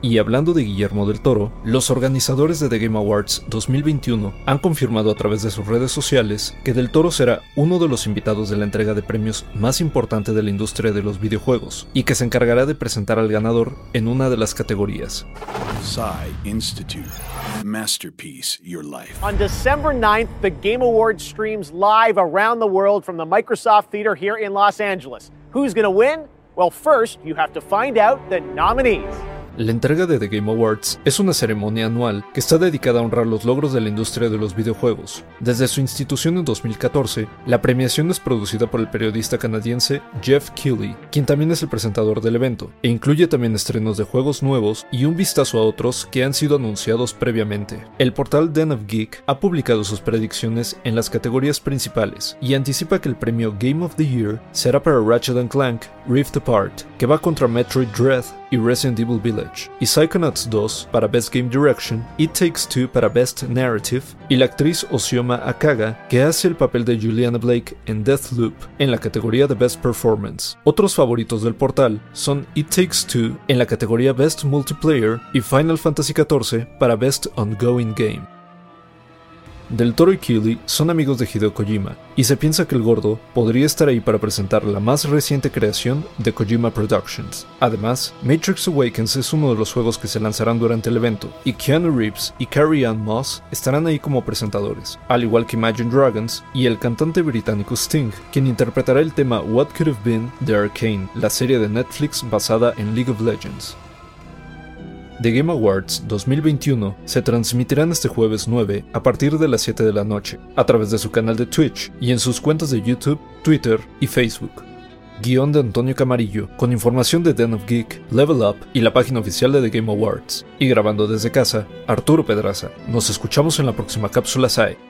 Y hablando de Guillermo del Toro, los organizadores de The Game Awards 2021 han confirmado a través de sus redes sociales que del Toro será uno de los invitados de la entrega de premios más importante de la industria de los videojuegos y que se encargará de presentar al ganador en una de las categorías. Institute. Masterpiece, your life. On December 9th, the Game Awards streams live around the world from the Microsoft Theater here in Los Angeles. Who's going to win? Well, first, you have to find out the nominees. La entrega de The Game Awards es una ceremonia anual que está dedicada a honrar los logros de la industria de los videojuegos. Desde su institución en 2014, la premiación es producida por el periodista canadiense Jeff Keighley, quien también es el presentador del evento, e incluye también estrenos de juegos nuevos y un vistazo a otros que han sido anunciados previamente. El portal Den of Geek ha publicado sus predicciones en las categorías principales y anticipa que el premio Game of the Year será para Ratchet Clank Rift Apart, que va contra Metroid Dread y Resident Evil Village, y Psychonauts 2 para Best Game Direction, It Takes Two para Best Narrative, y la actriz Osioma Akaga, que hace el papel de Juliana Blake en Deathloop en la categoría de Best Performance. Otros favoritos del portal son It Takes Two en la categoría Best Multiplayer y Final Fantasy XIV para Best Ongoing Game. Del Toro y Keighley son amigos de Hideo Kojima, y se piensa que el gordo podría estar ahí para presentar la más reciente creación de Kojima Productions. Además, Matrix Awakens es uno de los juegos que se lanzarán durante el evento, y Keanu Reeves y Carrie Ann Moss estarán ahí como presentadores, al igual que Imagine Dragons y el cantante británico Sting, quien interpretará el tema What Could Have Been de Arcane, la serie de Netflix basada en League of Legends. The Game Awards 2021 se transmitirán este jueves 9 a partir de las 7 de la noche, a través de su canal de Twitch y en sus cuentas de YouTube, Twitter y Facebook. Guión de Antonio Camarillo, con información de Den of Geek, Level Up y la página oficial de The Game Awards. Y grabando desde casa, Arturo Pedraza. Nos escuchamos en la próxima cápsula SAE.